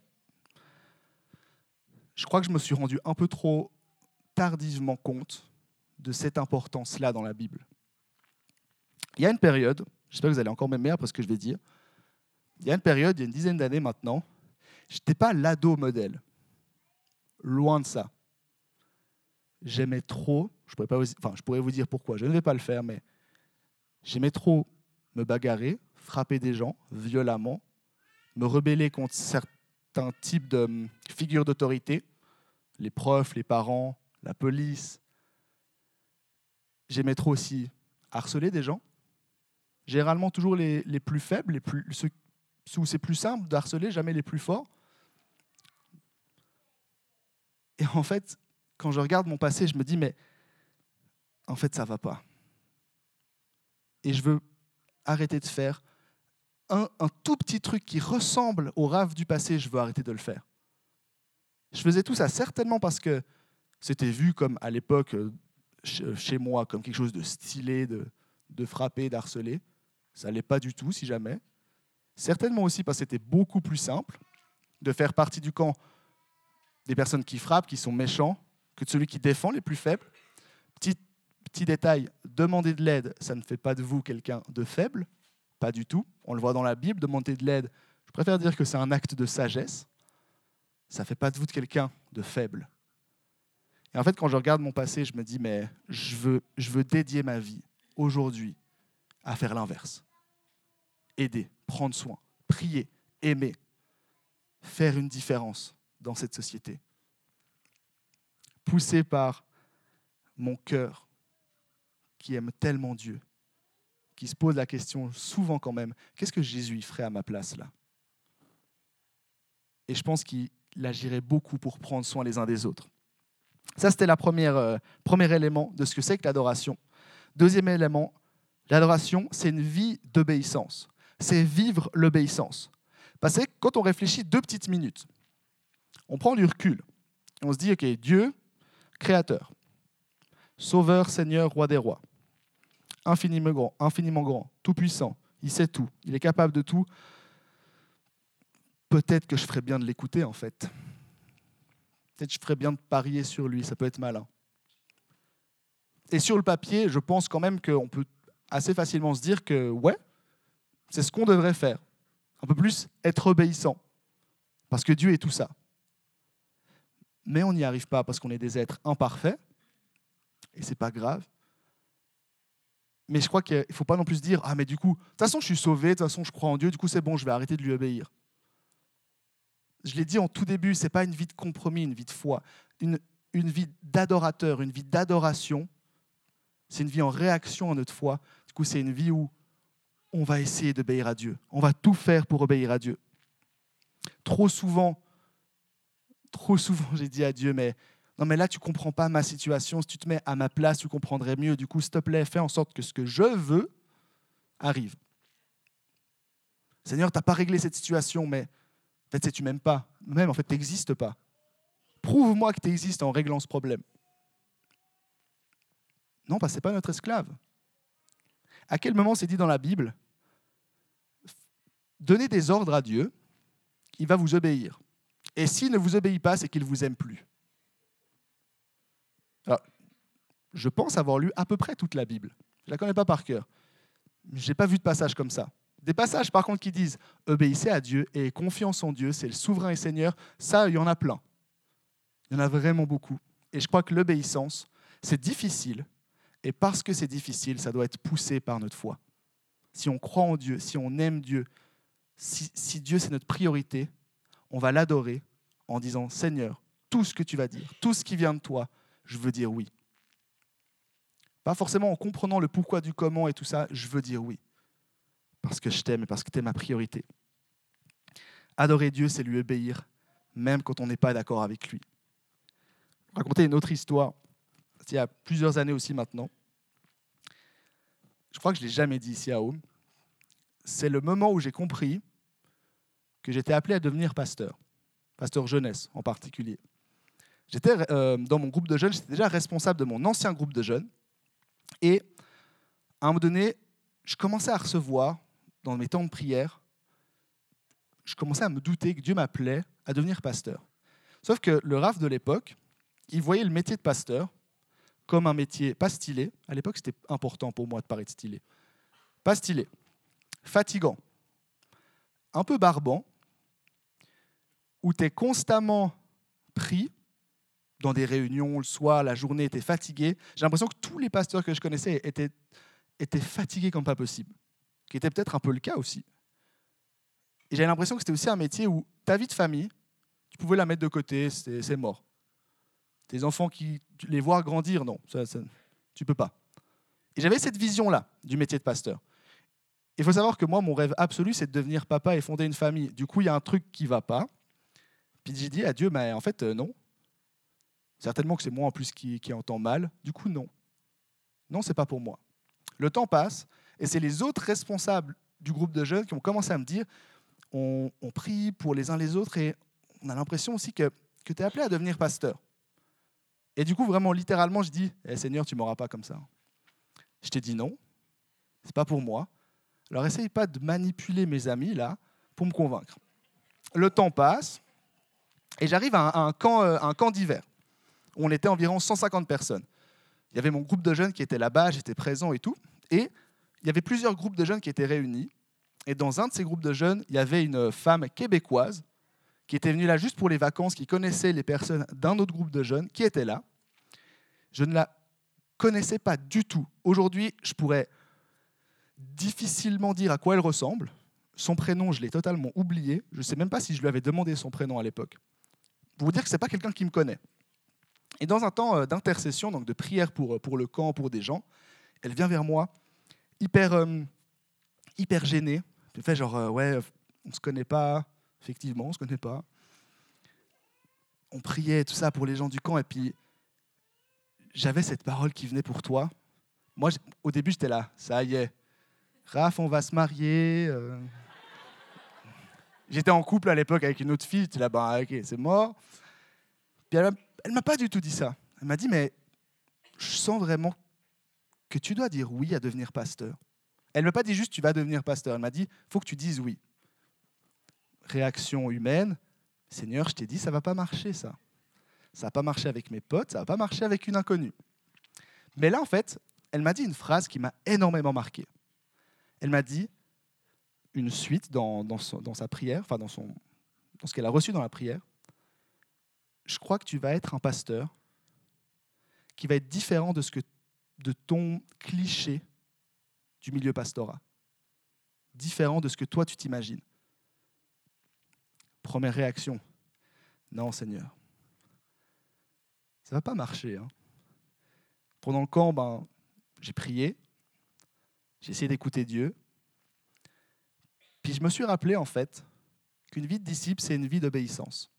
je crois que je me suis rendu un peu trop tardivement compte de cette importance-là dans la Bible. Il y a une période, j'espère que vous allez encore m'aimer après ce que je vais dire, il y a une période, il y a une dizaine d'années maintenant, je n'étais pas l'ado modèle. Loin de ça. J'aimais trop, je pourrais, pas enfin, je pourrais vous dire pourquoi, je ne vais pas le faire, mais j'aimais trop me bagarrer, frapper des gens violemment, me rebeller contre certains types de hum, figures d'autorité, les profs, les parents, la police. J'aimais trop aussi harceler des gens. Généralement toujours les, plus faibles, les plus, ceux où c'est plus simple d'harceler, jamais les plus forts. Et en fait, quand je regarde mon passé, je me dis, mais en fait, ça va pas. Et je veux arrêter de faire un, tout petit truc qui ressemble au rave du passé, je veux arrêter de le faire. Je faisais tout ça certainement parce que c'était vu comme à l'époque euh, chez moi comme quelque chose de stylé, de, de frapper, d'harceler. Ça l'est pas du tout, si jamais. Certainement aussi parce que c'était beaucoup plus simple de faire partie du camp des personnes qui frappent, qui sont méchants, que de celui qui défend les plus faibles. Petit, détail, demander de l'aide, ça ne fait pas de vous quelqu'un de faible, pas du tout. On le voit dans la Bible, demander de l'aide, je préfère dire que c'est un acte de sagesse. Ça ne fait pas de vous de quelqu'un de faible. Et en fait, quand je regarde mon passé, je me dis, mais je veux, je veux dédier ma vie aujourd'hui à faire l'inverse. Aider, prendre soin, prier, aimer, faire une différence dans cette société. Poussé par mon cœur qui aime tellement Dieu, qui se pose la question souvent quand même, qu'est-ce que Jésus ferait à ma place là? Et je pense qu'il agirait beaucoup pour prendre soin les uns des autres. Ça, c'était le euh, premier élément de ce que c'est que l'adoration. Deuxième élément, l'adoration, c'est une vie d'obéissance. C'est vivre l'obéissance. Parce que quand on réfléchit deux petites minutes, on prend du recul. On se dit, OK, Dieu, créateur, sauveur, Seigneur, roi des rois, infiniment grand, infiniment grand, tout puissant, il sait tout, il est capable de tout. Peut-être que je ferais bien de l'écouter en fait. Peut-être que je ferais bien de parier sur lui, ça peut être malin. Et sur le papier, je pense quand même qu'on peut assez facilement se dire que ouais, c'est ce qu'on devrait faire. Un peu plus être obéissant. Parce que Dieu est tout ça. Mais on n'y arrive pas parce qu'on est des êtres imparfaits. Et c'est pas grave. Mais je crois qu'il ne faut pas non plus dire Ah, mais du coup, de toute façon, je suis sauvé, de toute façon, je crois en Dieu, du coup, c'est bon, je vais arrêter de lui obéir. Je l'ai dit en tout début, ce n'est pas une vie de compromis, une vie de foi. Une, une vie d'adorateur, une vie d'adoration, c'est une vie en réaction à notre foi. Du coup, c'est une vie où on va essayer d'obéir à Dieu. On va tout faire pour obéir à Dieu. Trop souvent, trop souvent, j'ai dit à Dieu, mais non, mais là, tu comprends pas ma situation. Si tu te mets à ma place, tu comprendrais mieux. Du coup, s'il te plaît, fais en sorte que ce que je veux arrive. Seigneur, tu n'as pas réglé cette situation, mais en fait, tu m'aimes pas. Même, en fait, tu n'existes pas. Prouve-moi que tu existes en réglant ce problème. Non, parce que ce n'est pas notre esclave. À quel moment c'est dit dans la Bible Donnez des ordres à Dieu, il va vous obéir. Et s'il ne vous obéit pas, c'est qu'il ne vous aime plus je pense avoir lu à peu près toute la Bible. Je ne la connais pas par cœur. Je n'ai pas vu de passage comme ça. Des passages, par contre, qui disent obéissez à Dieu et confiance en Dieu, c'est le souverain et Seigneur, ça, il y en a plein. Il y en a vraiment beaucoup. Et je crois que l'obéissance, c'est difficile. Et parce que c'est difficile, ça doit être poussé par notre foi. Si on croit en Dieu, si on aime Dieu, si, si Dieu c'est notre priorité, on va l'adorer en disant Seigneur, tout ce que tu vas dire, tout ce qui vient de toi, je veux dire oui. Pas forcément en comprenant le pourquoi du comment et tout ça, je veux dire oui. Parce que je t'aime et parce que tu es ma priorité. Adorer Dieu, c'est lui obéir, même quand on n'est pas d'accord avec lui. Raconter une autre histoire, il y a plusieurs années aussi maintenant. Je crois que je ne l'ai jamais dit ici à Home. C'est le moment où j'ai compris que j'étais appelé à devenir pasteur, pasteur jeunesse en particulier. J'étais euh, dans mon groupe de jeunes, j'étais déjà responsable de mon ancien groupe de jeunes. Et à un moment donné, je commençais à recevoir, dans mes temps de prière, je commençais à me douter que Dieu m'appelait à devenir pasteur. Sauf que le RAF de l'époque, il voyait le métier de pasteur comme un métier pas stylé. À l'époque, c'était important pour moi de paraître stylé. Pas stylé, fatigant, un peu barbant, où tu es constamment pris dans des réunions le soir, la journée, était fatigué. J'ai l'impression que tous les pasteurs que je connaissais étaient, étaient fatigués comme pas possible, qui était peut-être un peu le cas aussi. Et j'avais l'impression que c'était aussi un métier où ta vie de famille, tu pouvais la mettre de côté, c'est mort. Tes enfants, qui, les voir grandir, non, ça, ça, tu peux pas. Et j'avais cette vision-là du métier de pasteur. Il faut savoir que moi, mon rêve absolu, c'est de devenir papa et fonder une famille. Du coup, il y a un truc qui va pas. J'ai dit à Dieu, mais en fait, euh, non, Certainement que c'est moi en plus qui, qui entend mal. Du coup, non. Non, c'est pas pour moi. Le temps passe et c'est les autres responsables du groupe de jeunes qui ont commencé à me dire on, prie pour les uns les autres et on a l'impression aussi que, que tu es appelé à devenir pasteur. Et du coup, vraiment, littéralement, je dis eh, Seigneur, tu m'auras pas comme ça. Je t'ai dit non. c'est pas pour moi. Alors essaye pas de manipuler mes amis là pour me convaincre. Le temps passe et j'arrive à un, camp, euh, un camp d'hiver où on était environ 150 personnes. Il y avait mon groupe de jeunes qui était là-bas, j'étais présent et tout. Et il y avait plusieurs groupes de jeunes qui étaient réunis. Et dans un de ces groupes de jeunes, il y avait une femme québécoise qui était venue là juste pour les vacances, qui connaissait les personnes d'un autre groupe de jeunes, qui était là. Je ne la connaissais pas du tout. Aujourd'hui, je pourrais difficilement dire à quoi elle ressemble. Son prénom, je l'ai totalement oublié. Je ne sais même pas si je lui avais demandé son prénom à l'époque. Pour vous dire que ce n'est pas quelqu'un qui me connaît. Et dans un temps euh, d'intercession, donc de prière pour, euh, pour le camp, pour des gens, elle vient vers moi, hyper, euh, hyper gênée. Elle fait genre, ouais, on ne se connaît pas, Effectivement, on ne se connaît pas. On priait tout ça pour les gens du camp et puis j'avais cette parole qui venait pour toi. Moi, au début, j'étais là, ça y est. Raph, on va se marier. J'étais en couple à l'époque avec une autre fille, j'étais là, bah, ok, c'est mort. Puis elle ne m'a pas du tout dit ça. Elle m'a dit, mais je sens vraiment que tu dois dire oui à devenir pasteur. Elle ne m'a pas dit juste tu vas devenir pasteur. Elle m'a dit, faut que tu dises oui réaction humaine, Seigneur, je t'ai dit, ça va pas marcher ça. Ça va pas marcher avec mes potes, ça va pas marcher avec une inconnue. Mais là, en fait, elle m'a dit une phrase qui m'a énormément marqué. Elle m'a dit une suite dans, dans, sa prière, enfin dans, son, dans ce qu'elle a reçu dans la prière. Je crois que tu vas être un pasteur qui va être différent de, ce que, de ton cliché du milieu pastorat. Différent de ce que toi tu t'imagines. Première réaction, non Seigneur, ça va pas marcher. Hein. Pendant le camp, ben, j'ai prié, j'ai essayé d'écouter Dieu, puis je me suis rappelé en fait qu'une vie de disciple, c'est une vie d'obéissance.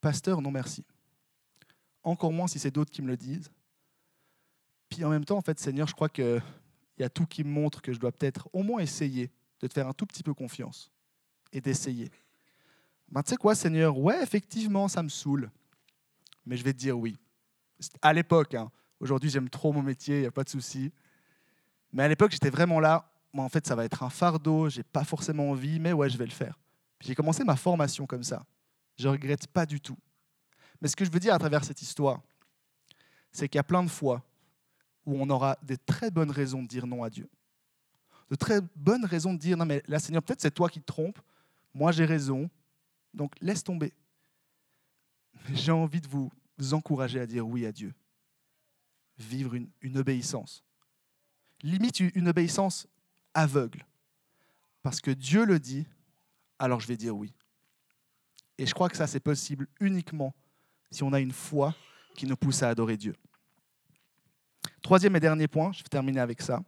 Pasteur, non merci. Encore moins si c'est d'autres qui me le disent. Puis en même temps, en fait, Seigneur, je crois qu'il y a tout qui me montre que je dois peut-être au moins essayer de te faire un tout petit peu confiance et d'essayer. Ben, tu sais quoi, Seigneur, ouais, effectivement, ça me saoule, mais je vais te dire oui. À l'époque, hein. aujourd'hui j'aime trop mon métier, il n'y a pas de souci. Mais à l'époque, j'étais vraiment là, moi en fait, ça va être un fardeau, j'ai pas forcément envie, mais ouais, je vais le faire. J'ai commencé ma formation comme ça. Je regrette pas du tout. Mais ce que je veux dire à travers cette histoire, c'est qu'il y a plein de fois où on aura des très bonnes raisons de dire non à Dieu. De très bonnes raisons de dire non, mais là, Seigneur, peut-être c'est toi qui te trompes, moi j'ai raison, donc laisse tomber. J'ai envie de vous encourager à dire oui à Dieu. Vivre une, obéissance. Limite une obéissance aveugle. Parce que Dieu le dit, alors je vais dire oui. Et je crois que ça, c'est possible uniquement si on a une foi qui nous pousse à adorer Dieu. Troisième et dernier point, je vais terminer avec ça.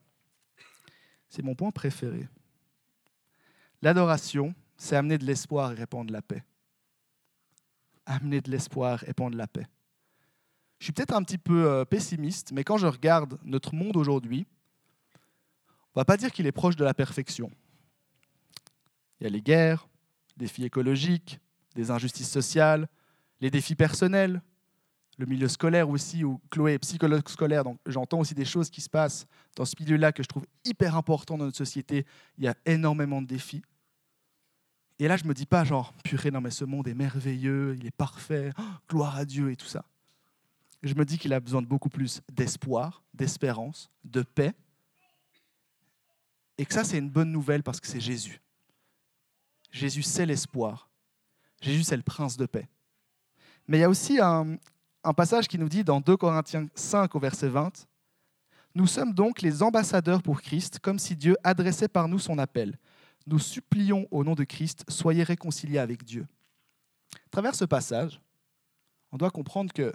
C'est mon point préféré. L'adoration c'est amener de l'espoir et répandre la paix. Amener de l'espoir et répandre la paix. Je suis peut-être un petit peu euh, pessimiste, mais quand je regarde notre monde aujourd'hui, on ne va pas dire qu'il est proche de la perfection. Il y a les guerres, les défis écologiques, des injustices sociales, les défis personnels, le milieu scolaire aussi, où Chloé est psychologue scolaire, donc j'entends aussi des choses qui se passent dans ce milieu-là que je trouve hyper important dans notre société. Il y a énormément de défis. Et là, je ne me dis pas genre, purée, non mais ce monde est merveilleux, il est parfait, oh, gloire à Dieu et tout ça. Je me dis qu'il a besoin de beaucoup plus d'espoir, d'espérance, de paix. Et que ça, c'est une bonne nouvelle parce que c'est Jésus. Jésus, c'est l'espoir. Jésus, c'est le prince de paix. Mais il y a aussi un, passage qui nous dit dans 2 Corinthiens 5 au verset 20, Nous sommes donc les ambassadeurs pour Christ, comme si Dieu adressait par nous son appel nous supplions au nom de Christ, soyez réconciliés avec Dieu. À travers ce passage, on doit comprendre que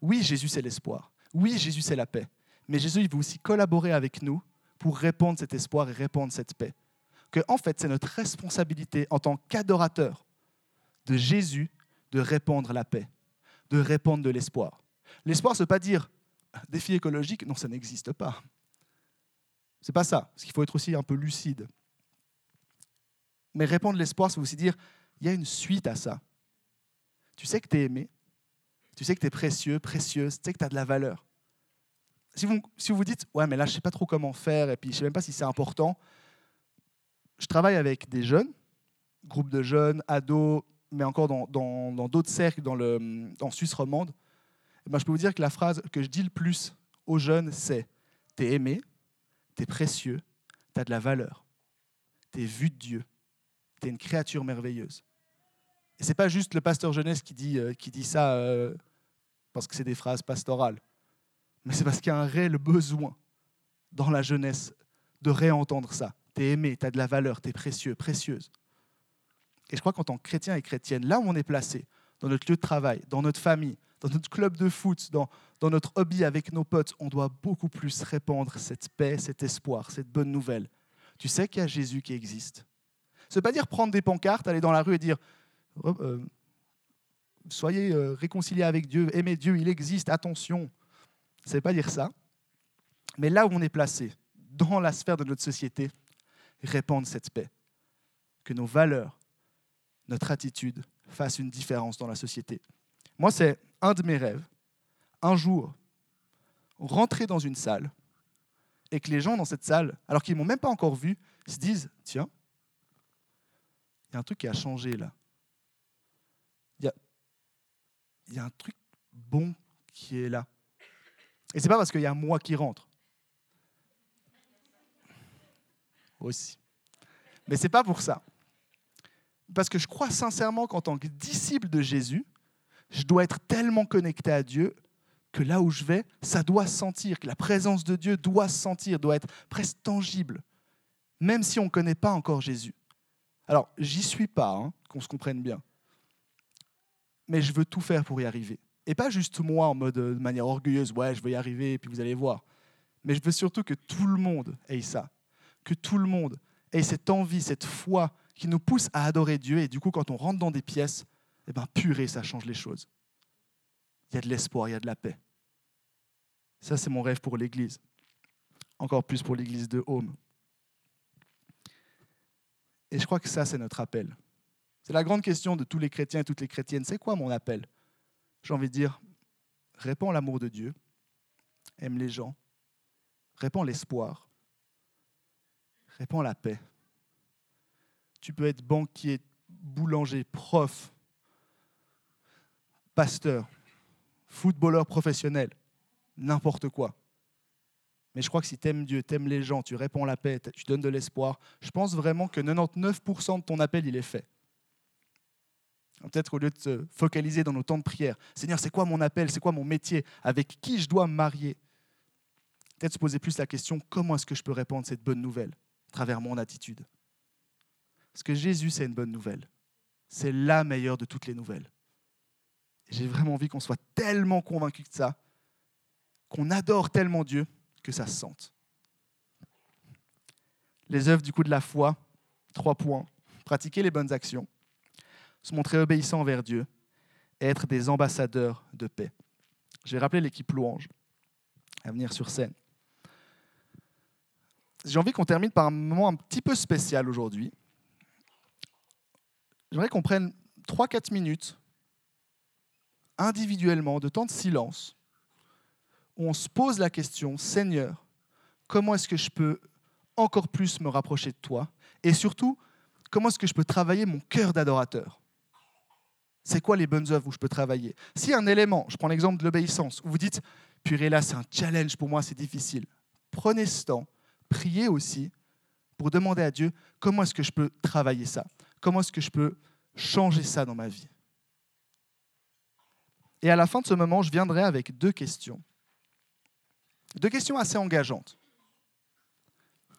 oui, Jésus c'est l'espoir, oui, Jésus c'est la paix, mais Jésus il veut aussi collaborer avec nous pour répandre cet espoir et répandre cette paix. Que en fait, c'est notre responsabilité en tant qu'adorateur de Jésus de répandre la paix, de répandre de l'espoir. L'espoir, ce n'est pas dire défi écologique, non, ça n'existe pas. C'est pas ça. Parce qu'il faut être aussi un peu lucide. Mais répondre l'espoir, c'est aussi dire, il y a une suite à ça. Tu sais que tu es aimé, tu sais que tu es précieux, précieuse, tu sais que tu as de la valeur. Si vous, vous dites, ouais, mais là, je ne sais pas trop comment faire, et puis je ne sais même pas si c'est important, je travaille avec des jeunes, groupes de jeunes, ados, mais encore dans d'autres cercles, dans, le, en Suisse romande. Et ben, je peux vous dire que la phrase que je dis le plus aux jeunes, c'est T'es aimé, t'es précieux, t'as de la valeur, t'es vu de Dieu, t'es une créature merveilleuse. Et c'est pas juste le pasteur jeunesse qui dit, euh, qui dit ça euh, parce que c'est des phrases pastorales, mais c'est parce qu'il y a un réel besoin dans la jeunesse de réentendre ça. T'es aimé, t'as de la valeur, t'es précieux, précieuse. Et je crois qu'en tant que chrétien et chrétienne, là où on est placé, dans notre lieu de travail, dans notre famille, dans notre club de foot, dans, notre hobby avec nos potes, on doit beaucoup plus répandre cette paix, cet espoir, cette bonne nouvelle. Tu sais qu'il y a Jésus qui existe. Ce n'est pas dire prendre des pancartes, aller dans la rue et dire euh, soyez euh, réconciliés avec Dieu, aimez Dieu, il existe, attention. Ce n'est pas dire ça. Mais là où on est placé, dans la sphère de notre société, répandre cette paix. Que nos valeurs, notre attitude fassent une différence dans la société. Moi, c'est un de mes rêves. Un jour, rentrer dans une salle et que les gens dans cette salle, alors qu'ils ne m'ont même pas encore vu, se disent Tiens, il y a un truc qui a changé là. Il y a, il y a un truc bon qui est là. Et c'est pas parce qu'il y a moi qui rentre. Aussi. Mais c'est pas pour ça. Parce que je crois sincèrement qu'en tant que disciple de Jésus, je dois être tellement connecté à Dieu que là où je vais, ça doit se sentir, que la présence de Dieu doit se sentir, doit être presque tangible, même si on ne connaît pas encore Jésus. Alors, j'y suis pas, hein, qu'on se comprenne bien. Mais je veux tout faire pour y arriver. Et pas juste moi en mode euh, de manière orgueilleuse, ouais, je vais y arriver, et puis vous allez voir. Mais je veux surtout que tout le monde ait ça. Que tout le monde ait cette envie, cette foi qui nous pousse à adorer Dieu. Et du coup, quand on rentre dans des pièces, eh ben, purée, ça change les choses. Il y a de l'espoir, il y a de la paix. Ça, c'est mon rêve pour l'Église. Encore plus pour l'Église de Home. Et je crois que ça, c'est notre appel. C'est la grande question de tous les chrétiens et toutes les chrétiennes. C'est quoi mon appel? J'ai envie de dire, répands l'amour de Dieu, aime les gens, répands l'espoir, répands la paix. Tu peux être banquier, boulanger, prof, pasteur, footballeur professionnel, n'importe quoi. Mais je crois que si tu aimes Dieu, tu aimes les gens, tu réponds la paix, tu donnes de l'espoir, je pense vraiment que 99% de ton appel, il est fait. Peut-être au lieu de se focaliser dans nos temps de prière, Seigneur, c'est quoi mon appel, c'est quoi mon métier, avec qui je dois me marier? Peut-être se poser plus la question, comment est-ce que je peux répandre cette bonne nouvelle à travers mon attitude? Parce que Jésus, c'est une bonne nouvelle. C'est la meilleure de toutes les nouvelles. J'ai vraiment envie qu'on soit tellement convaincu de ça, qu'on adore tellement Dieu, que ça se sente. Les œuvres du coup de la foi, trois points. Pratiquer les bonnes actions, se montrer obéissant envers Dieu et être des ambassadeurs de paix. Je vais rappeler l'équipe louange à venir sur scène. J'ai envie qu'on termine par un moment un petit peu spécial aujourd'hui. J'aimerais qu'on prenne 3-4 minutes individuellement, de temps de silence, où on se pose la question, Seigneur, comment est-ce que je peux encore plus me rapprocher de toi? Et surtout, comment est-ce que je peux travailler mon cœur d'adorateur? C'est quoi les bonnes œuvres où je peux travailler? Si un élément, je prends l'exemple de l'obéissance, où vous dites, purée là, c'est un challenge pour moi, c'est difficile. Prenez ce temps, priez aussi pour demander à Dieu, comment est-ce que je peux travailler ça? Comment est-ce que je peux changer ça dans ma vie? Et à la fin de ce moment, je viendrai avec deux questions. Deux questions assez engageantes.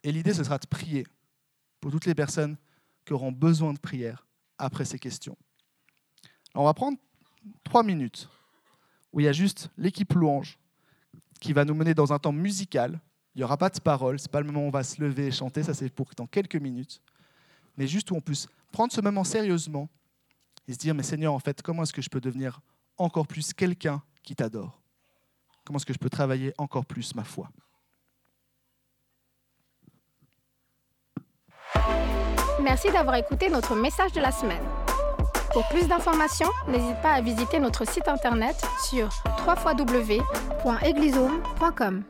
Et l'idée, ce sera de prier pour toutes les personnes qui auront besoin de prière après ces questions. On va prendre trois minutes où il y a juste l'équipe louange qui va nous mener dans un temps musical. Il n'y aura pas de paroles, ce n'est pas le moment où on va se lever et chanter, ça c'est pour dans quelques minutes. Mais juste où on puisse prendre ce moment sérieusement et se dire, mais Seigneur, en fait, comment est-ce que je peux devenir encore plus quelqu'un qui t'adore? Comment est-ce que je peux travailler encore plus ma foi?
Merci d'avoir écouté notre message de la semaine. Pour plus d'informations, n'hésite pas à visiter notre site internet sur www.eglisome.com.